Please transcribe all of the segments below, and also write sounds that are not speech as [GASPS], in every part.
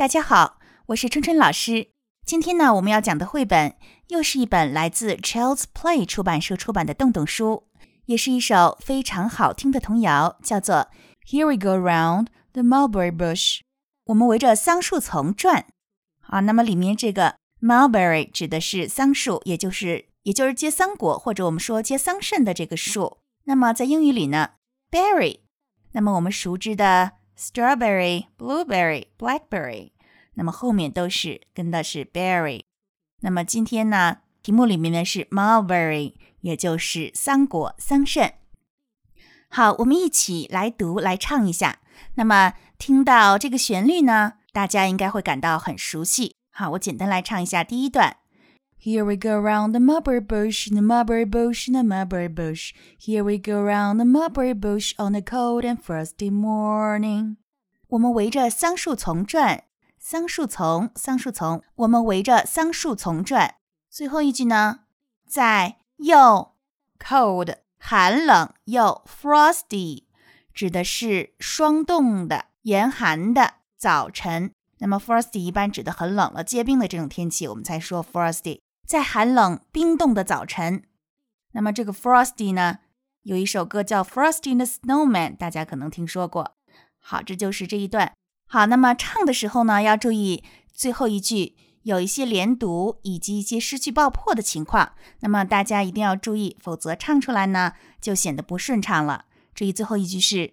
大家好，我是春春老师。今天呢，我们要讲的绘本又是一本来自 Child's Play 出版社出版的洞洞书，也是一首非常好听的童谣，叫做 Here we go round the mulberry bush。我们围着桑树丛转。啊，那么里面这个 mulberry 指的是桑树，也就是也就是结桑果或者我们说结桑葚的这个树。那么在英语里呢，berry，那么我们熟知的。Strawberry, blueberry, blackberry，那么后面都是跟的是 berry。那么今天呢，题目里面呢是 mulberry，也就是桑果、桑葚。好，我们一起来读、来唱一下。那么听到这个旋律呢，大家应该会感到很熟悉。好，我简单来唱一下第一段。Here we go round the mulberry bush, the mulberry bush, the mulberry bush. Here we go round the mulberry bush on a cold and frosty morning. 我们围着桑树丛转，桑树丛，桑树丛。我们围着桑树丛转。最后一句呢，在又 cold 寒冷又 frosty 指的是霜冻的、严寒的早晨。那么 frosty 一般指的很冷了、结冰的这种天气，我们才说 frosty。 在寒冷冰冻的早晨，那么这个 Frosty 呢，有一首歌叫 Frosty the Snowman，大家可能听说过。好，这就是这一段。好，那么唱的时候呢，要注意最后一句有一些连读以及一些失去爆破的情况，那么大家一定要注意，否则唱出来呢就显得不顺畅了。注意最后一句是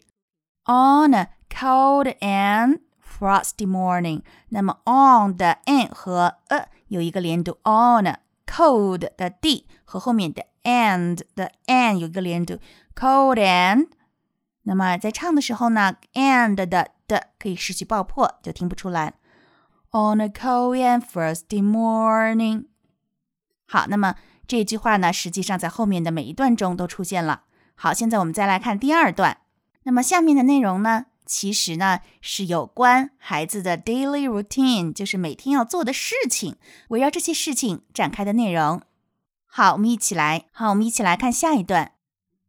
On a cold and frosty morning，那么 on 的 n 和 a 有一个连读 on。Cold 的 d 和后面的 and 的 n 有一个连读，cold and。那么在唱的时候呢，and 的的可以失去爆破，就听不出来。On a cold and frosty morning。好，那么这句话呢，实际上在后面的每一段中都出现了。好，现在我们再来看第二段。那么下面的内容呢？其实呢，是有关孩子的 daily routine，就是每天要做的事情，围绕这些事情展开的内容。好，我们一起来，好，我们一起来看下一段。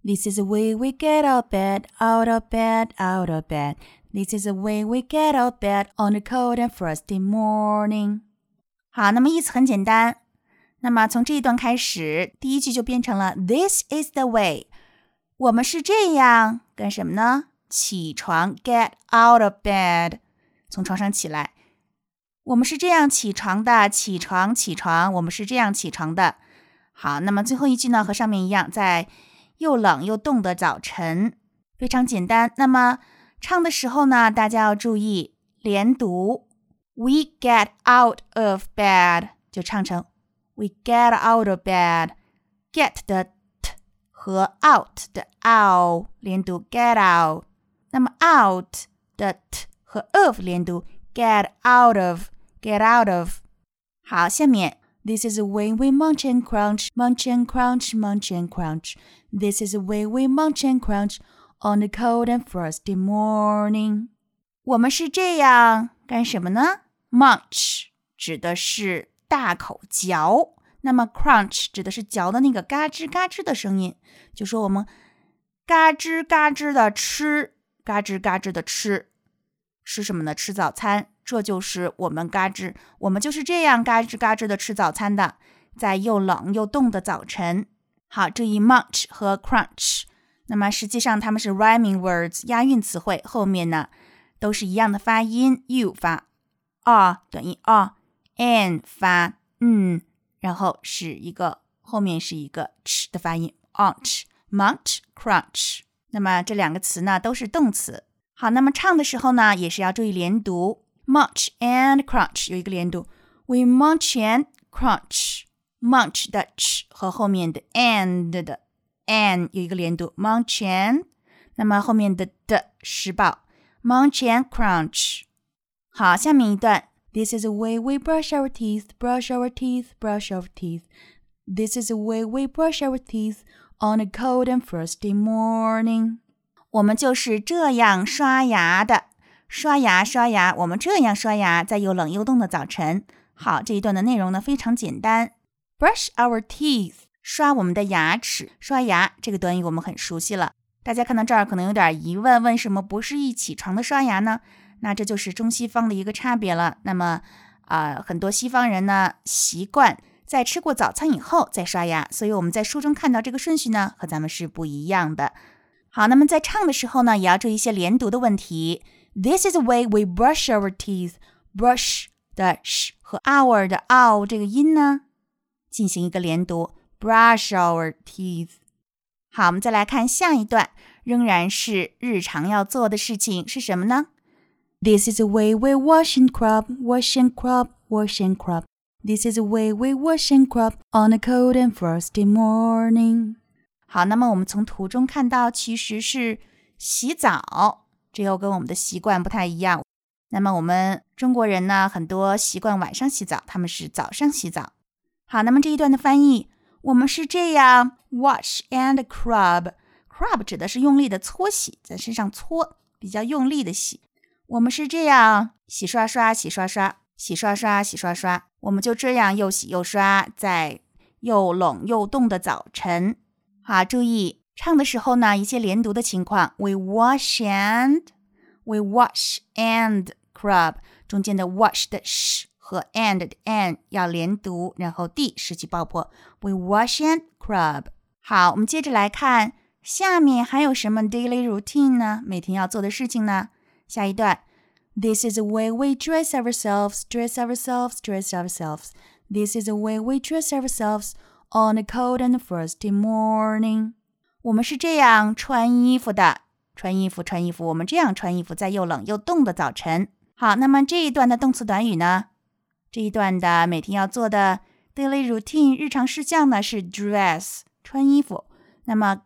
This is the way we get out bed, out of bed, out of bed. This is the way we get out bed on a cold and frosty morning. 好，那么意思很简单。那么从这一段开始，第一句就变成了 This is the way。我们是这样干什么呢？起床，get out of bed，从床上起来。我们是这样起床的，起床，起床。我们是这样起床的。好，那么最后一句呢，和上面一样，在又冷又冻的早晨，非常简单。那么唱的时候呢，大家要注意连读。We get out of bed，就唱成 We get out of bed。Get 的 t 和 out 的 ow 连读，get out。那么 out 的 t 和 of 连读，get out of，get out of。好，下面 This is the way we munch and crunch, munch and crunch, munch and crunch. This is the way we munch and crunch on a cold and frosty morning. 我们是这样干什么呢？Munch 指的是大口嚼，那么 crunch 指的是嚼的那个嘎吱嘎吱的声音，就说我们嘎吱嘎吱的吃。 嘎吱嘎吱的吃，吃什么呢？吃早餐。这就是我们嘎吱，我们就是这样嘎吱嘎吱的吃早餐的，在又冷又冻的早晨。好，注意 munch 和 crunch，那么实际上它们是 rhyming words，押韵词汇，后面呢都是一样的发音，u 发 r 等于 r，n 发嗯，然后是一个后面是一个 ch 的发音，munch，munch，crunch。那么这两个词呢都是动词。好，那么唱的时候呢也是要注意连读，munch and crunch 有一个连读，we munch and crunch，munch 的 ch 和后面的 and 的 an 有一个连读，munch and，那么后面的的失爆，munch and crunch。好，下面一段，This is the way we brush our teeth, brush our teeth, brush our teeth. This is the way we brush our teeth. On a cold and frosty morning，我们就是这样刷牙的。刷牙，刷牙，我们这样刷牙，在又冷又冻的早晨。好，这一段的内容呢非常简单。Brush our teeth，刷我们的牙齿。刷牙这个短语我们很熟悉了。大家看到这儿可能有点疑问：为什么不是一起床的刷牙呢？那这就是中西方的一个差别了。那么啊，很多西方人呢习惯在吃过早餐以后再刷牙，所以我们在书中看到这个顺序呢和咱们是不一样的。好，那么在唱的时候呢，也要注意一些连读的问题。This is the way we brush our teeth. Brush 的 sh 和 our 的 ow 这个音呢，进行一个连读。Brush our teeth。好，我们再来看下一段，仍然是日常要做的事情是什么呢？This is the way we wash and scrub, wash and scrub, wash and scrub. This is the way we wash and scrub on a cold and frosty morning. 好，那么我们从图中看到，其实是洗澡，这又跟我们的习惯不太一样。那么我们中国人呢，很多习惯晚上洗澡，他们是早上洗澡。好，那么这一段的翻译，我们是这样：wash and scrub，crub 指的是用力的搓洗，在身上搓，比较用力的洗。我们是这样洗刷刷，洗刷刷，洗刷刷，洗刷刷。我们就这样又洗又刷，在又冷又冻的早晨。好，注意唱的时候呢，一些连读的情况。We wash and we wash and scrub，中间的 wash 的 sh 和 and 的 an 要连读，然后 d 失去爆破。We wash and scrub。好，我们接着来看下面还有什么 daily routine 呢？每天要做的事情呢？下一段 ，This is the way we dress ourselves, dress ourselves, dress ourselves. This is the way we dress ourselves. On a cold and frosty morning，我们是这样穿衣服的。穿衣服，穿衣服，我们这样穿衣服，在又冷又冻的早晨。好，那么这一段的动词短语呢？这一段的每天要做的 daily routine 日常事项呢是 dress 穿衣服。那么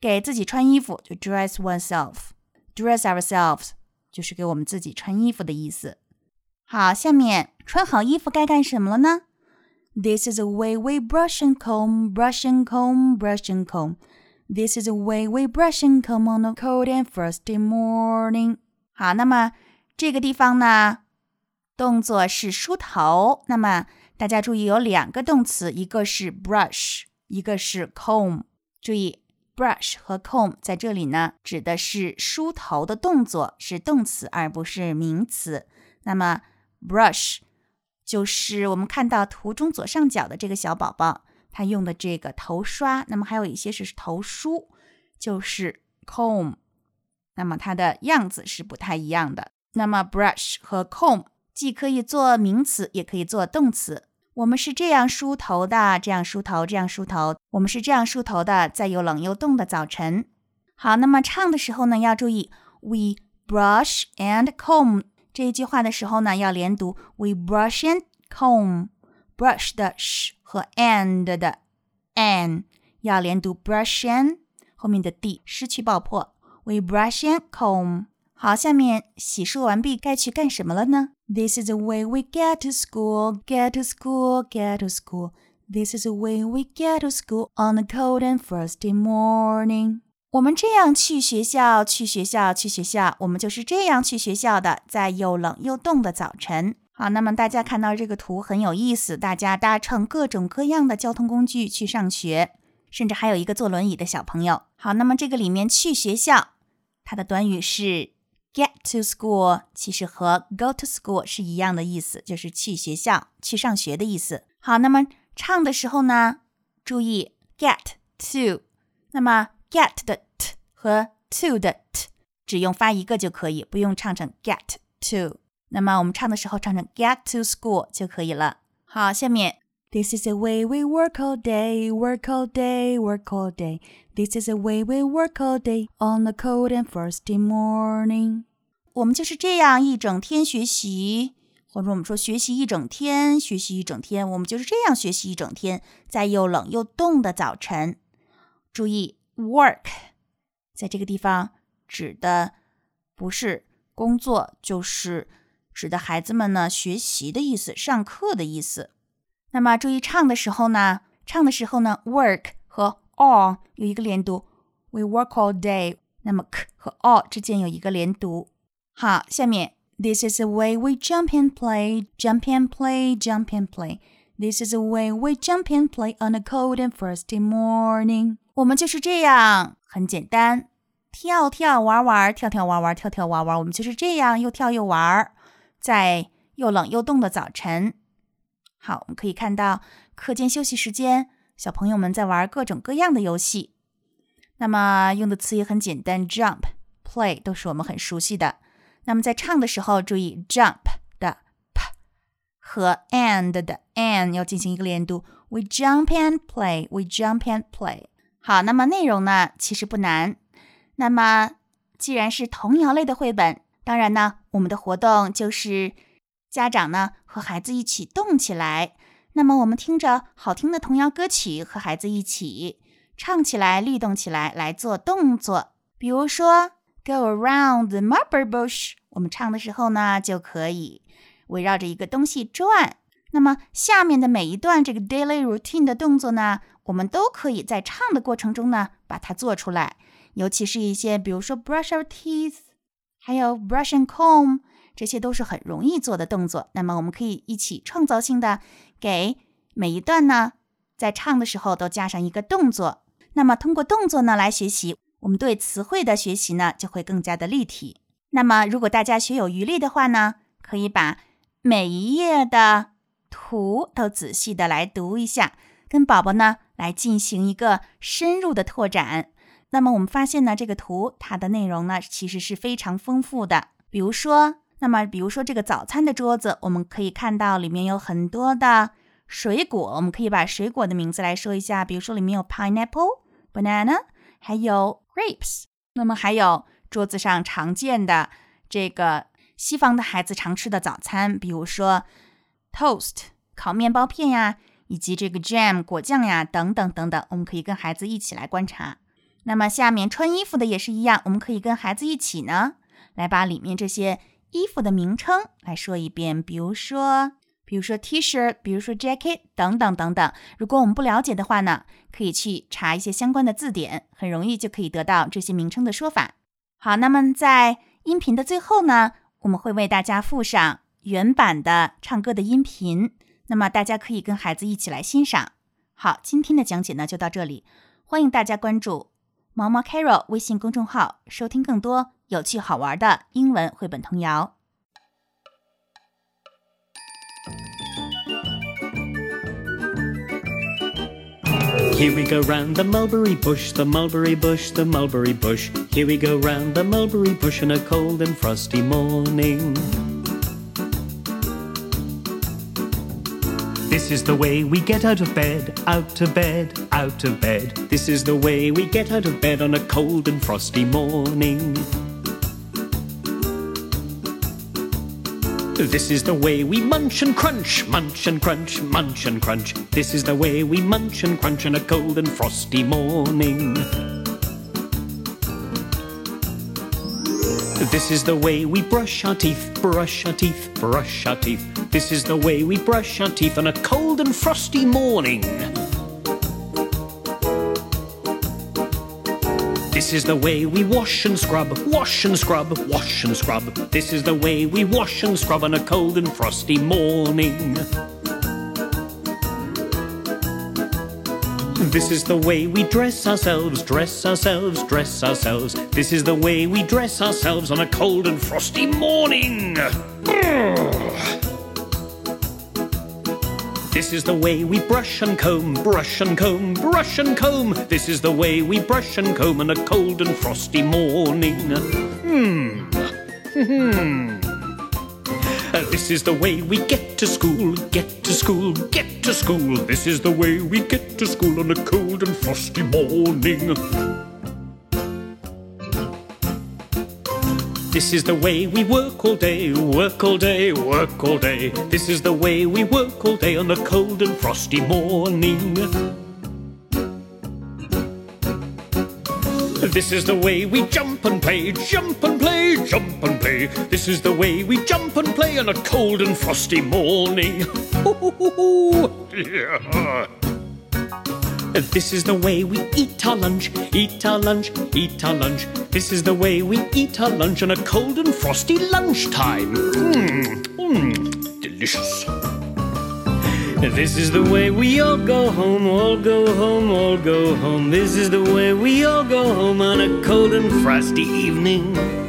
给自己穿衣服就 dress oneself，dress ourselves 就是给我们自己穿衣服的意思。好，下面穿好衣服该干什么了呢？This is the way we brush and comb, brush and comb, brush and comb. This is the way we brush and comb on a cold and frosty morning. 好，那么这个地方呢，动作是梳头。那么大家注意，有两个动词，一个是 brush，一个是 comb。注意，brush 和 comb 在这里呢，指的是梳头的动作，是动词而不是名词。那么 brush。就是我们看到图中左上角的这个小宝宝，他用的这个头刷，那么还有一些是头梳，就是 comb，那么它的样子是不太一样的。那么 brush 和 comb 既可以做名词，也可以做动词。我们是这样梳头的，这样梳头，这样梳头。我们是这样梳头的，在又冷又冻的早晨。好，那么唱的时候呢，要注意 we brush and comb。这一句话的时候呢，要连读。We brush and comb。brush 的 sh 和 and 的 an 要连读。brush and 后面的 d 失去爆破。We brush and comb。好，下面洗漱完毕，该去干什么了呢？This is the way we get to school, get to school, get to school. This is the way we get to school on a cold and frosty morning. 我们这样去学校，去学校，去学校。我们就是这样去学校的，在又冷又冻的早晨。好，那么大家看到这个图很有意思，大家搭乘各种各样的交通工具去上学，甚至还有一个坐轮椅的小朋友。好，那么这个里面去学校，它的短语是 get to school，其实和 go to school 是一样的意思，就是去学校、去上学的意思。好，那么唱的时候呢，注意 get to，那么。get 的 t 和 to 的 t 只用发一个就可以，不用唱成 get to。那么我们唱的时候唱成 get to school 就可以了。好，下面 This is the way we work all day, work all day, work all day. This is the way we work all day on a cold and frosty morning. 我们就是这样一整天学习，或者我们说学习一整天，学习一整天，我们就是这样学习一整天，在又冷又冻的早晨。注意。Work，在这个地方指的不是工作，就是指的孩子们呢学习的意思，上课的意思。那么注意唱的时候呢，唱的时候呢，work 和 all 有一个连读，We work all day。那么 k 和 all 之间有一个连读。好，下面 This is the way we jump and play, jump and play, jump and play. This is the way we jump and play on a cold and frosty morning. 我们就是这样，很简单，跳跳玩玩，跳跳玩玩，跳跳玩玩。我们就是这样又跳又玩，在又冷又冻的早晨。好，我们可以看到课间休息时间，小朋友们在玩各种各样的游戏。那么用的词也很简单，jump、play 都是我们很熟悉的。那么在唱的时候，注意 jump 的 p 和 and 的 an 要进行一个连读。We jump and play. We jump and play. 好，那么内容呢，其实不难。那么既然是童谣类的绘本，当然呢，我们的活动就是家长呢和孩子一起动起来。那么我们听着好听的童谣歌曲，和孩子一起唱起来，律动起来，来做动作。比如说，Go around the marble bush，。我们唱的时候呢，就可以围绕着一个东西转。那么下面的每一段这个 daily routine 的动作呢，我们都可以在唱的过程中呢把它做出来。尤其是一些，比如说 brush our teeth，还有 brush and comb，这些都是很容易做的动作。那么我们可以一起创造性的给每一段呢，在唱的时候都加上一个动作。那么通过动作呢来学习，我们对词汇的学习呢就会更加的立体。那么如果大家学有余力的话呢，可以把每一页的图都仔细的来读一下，跟宝宝呢来进行一个深入的拓展。那么我们发现呢，这个图它的内容呢其实是非常丰富的。比如说，那么比如说这个早餐的桌子，我们可以看到里面有很多的水果。我们可以把水果的名字来说一下，比如说里面有 pineapple、banana，还有 grapes。那么还有桌子上常见的这个西方的孩子常吃的早餐，比如说 toast 烤面包片呀，以及这个 jam 果酱呀，等等等等。我们可以跟孩子一起来观察。那么下面穿衣服的也是一样，我们可以跟孩子一起呢，来把里面这些衣服的名称来说一遍。比如说，比如说 T-shirt，比如说 jacket 等等等等。如果我们不了解的话呢，可以去查一些相关的字典，很容易就可以得到这些名称的说法。好，那么在音频的最后呢，我们会为大家附上原版的唱歌的音频，那么大家可以跟孩子一起来欣赏。好，今天的讲解呢就到这里，欢迎大家关注。毛毛 Carol 微信公众号，收听更多有趣好玩的英文绘本童谣。Here we go round the mulberry bush, the mulberry bush, the mulberry bush. Here we go round the mulberry bush on a cold and frosty morning. This is the way we get out of bed, out of bed, out of bed. This is the way we get out of bed on a cold and frosty morning. This is the way we munch and crunch, munch and crunch, munch and crunch. This is the way we munch and crunch on a cold and frosty morning. This is the way we brush our teeth, brush our teeth, brush our teeth. This is the way we brush our teeth on a cold and frosty morning. This is the way we wash and scrub, wash and scrub, wash and scrub. This is the way we wash and scrub on a cold and frosty morning. This is the way we dress ourselves, dress ourselves, dress ourselves. This is the way we dress ourselves on a cold and frosty morning. This is the way we brush and comb, brush and comb, brush and comb. This is the way we brush and comb on a cold and frosty morning. Hmm. Hmm. This is the way we get to school, get to school, get to school. This is the way we get to school on a cold and frosty morning. This is the way we work all day, work all day, work all day. This is the way we work all day on a cold and frosty morning. This is the way we jump and play, jump and play, jump and play. This is the way we jump and play on a cold and frosty morning. [LAUGHS] yeah. This is the way we eat our lunch, eat our lunch, eat our lunch. This is the way we eat our lunch on a cold and frosty lunchtime. Mmm, mmm, delicious. This is the way we all go home, all go home, all go home. This is the way we all go home on a cold and frosty evening.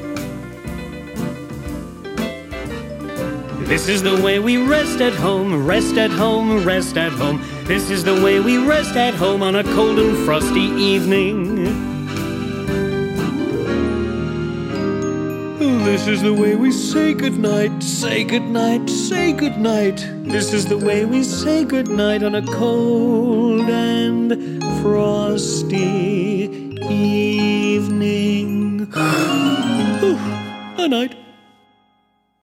This is the way we rest at home, rest at home, rest at home. This is the way we rest at home on a cold and frosty evening. This is the way we say goodnight, say goodnight, say goodnight. This is the way we say goodnight on a cold and frosty evening. [GASPS] a night.